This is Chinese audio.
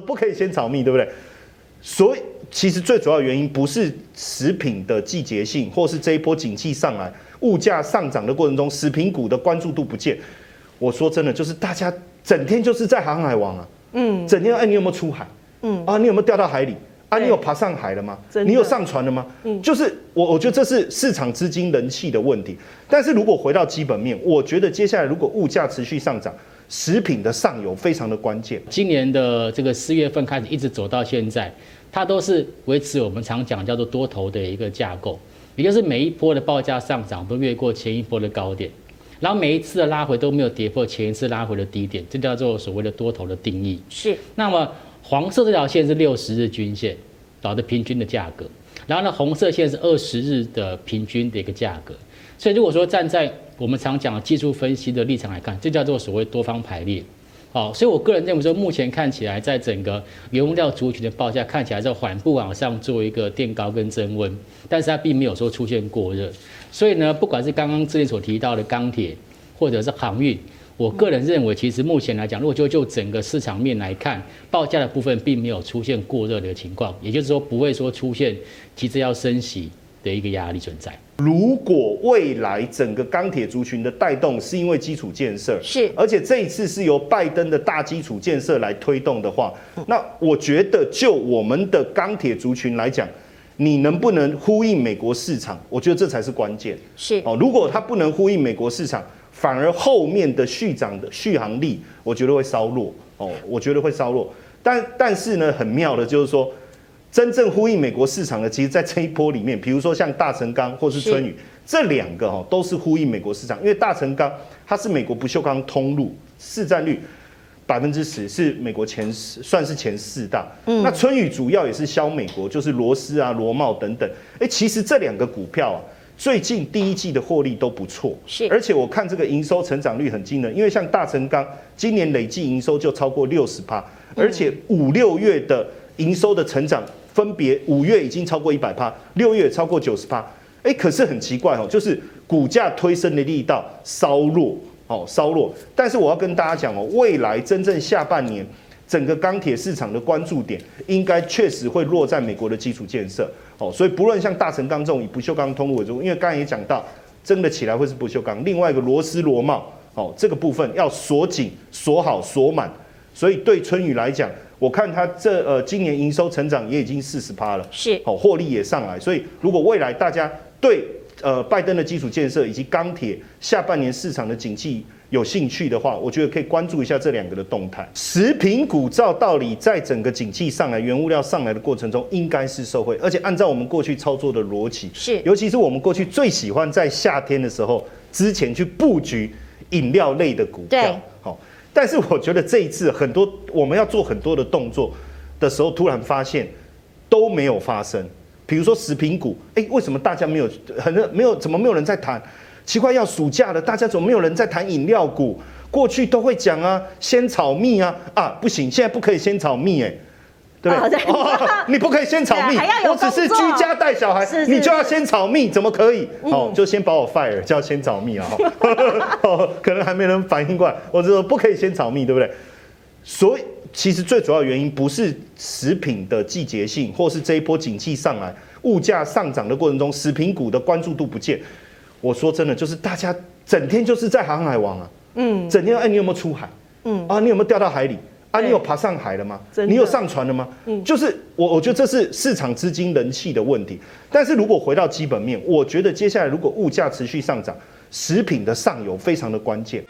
不可以先炒蜜，对不对？所以其实最主要原因不是食品的季节性，或是这一波景气上来，物价上涨的过程中，食品股的关注度不见。我说真的，就是大家整天就是在航海王啊，嗯，整天哎，你有没有出海？嗯啊，你有没有掉到海里？啊，你有爬上海了吗？你有上船了吗？嗯，就是我，我觉得这是市场资金人气的问题。但是如果回到基本面，我觉得接下来如果物价持续上涨，食品的上游非常的关键。今年的这个四月份开始一直走到现在，它都是维持我们常讲叫做多头的一个架构，也就是每一波的报价上涨都越过前一波的高点，然后每一次的拉回都没有跌破前一次拉回的低点，这叫做所谓的多头的定义。是，那么。黄色这条线是六十日均线导的平均的价格，然后呢，红色线是二十日的平均的一个价格。所以如果说站在我们常讲的技术分析的立场来看，这叫做所谓多方排列。好，所以我个人认为说，目前看起来在整个原物料族群的报价看起来是缓步往上做一个垫高跟增温，但是它并没有说出现过热。所以呢，不管是刚刚之前所提到的钢铁或者是航运。我个人认为，其实目前来讲，如果就就整个市场面来看，报价的部分并没有出现过热的情况，也就是说不会说出现急着要升息的一个压力存在。如果未来整个钢铁族群的带动是因为基础建设，是，而且这一次是由拜登的大基础建设来推动的话，那我觉得就我们的钢铁族群来讲，你能不能呼应美国市场？我觉得这才是关键。是哦，如果它不能呼应美国市场。反而后面的续涨的续航力，我觉得会稍弱哦，我觉得会稍弱。但但是呢，很妙的就是说，真正呼应美国市场的，其实在这一波里面，比如说像大成钢或是春雨这两个哈，都是呼应美国市场。因为大成钢它是美国不锈钢通路，市占率百分之十，是美国前十，算是前四大。嗯，那春雨主要也是销美国，就是螺丝啊、螺帽等等。哎，其实这两个股票啊。最近第一季的获利都不错，是，而且我看这个营收成长率很惊人，因为像大成钢今年累计营收就超过六十趴，而且五六月的营收的成长分别五月已经超过一百趴，六月超过九十趴，哎，可是很奇怪哦，就是股价推升的力道稍弱哦，稍弱，但是我要跟大家讲哦，未来真正下半年。整个钢铁市场的关注点应该确实会落在美国的基础建设，哦，所以不论像大成钢这种以不锈钢通路为主，因为刚才也讲到，争得起来会是不锈钢。另外一个螺丝螺帽，哦，这个部分要锁紧、锁好、锁满。所以对春雨来讲，我看它这呃今年营收成长也已经四十趴了，是，哦，获利也上来。所以如果未来大家对呃拜登的基础建设以及钢铁下半年市场的景气，有兴趣的话，我觉得可以关注一下这两个的动态。食品股照道理，在整个景气上来、原物料上来的过程中，应该是受惠。而且按照我们过去操作的逻辑，是，尤其是我们过去最喜欢在夏天的时候之前去布局饮料类的股票。但是我觉得这一次很多我们要做很多的动作的时候，突然发现都没有发生。比如说食品股，哎，为什么大家没有很没有？怎么没有人在谈？奇怪，要暑假了，大家怎么没有人在谈饮料股？过去都会讲啊，先炒蜜啊，啊，不行，现在不可以先炒蜜，哎，对不对？哦，你不可以先炒蜜，我只是居家带小孩，你就要先炒蜜，怎么可以？哦，就先把我 fire，叫先炒蜜啊！哦，可能还没人反应过来，我就说不可以先炒蜜，对不对？所以其实最主要原因不是食品的季节性，或是这一波景气上来，物价上涨的过程中，食品股的关注度不见。我说真的，就是大家整天就是在航海王啊，嗯，整天哎，你有没有出海？嗯啊，你有没有掉到海里？啊，你有爬上海了吗？你有上船了吗？嗯，就是我，我觉得这是市场资金人气的问题。但是如果回到基本面，我觉得接下来如果物价持续上涨，食品的上游非常的关键。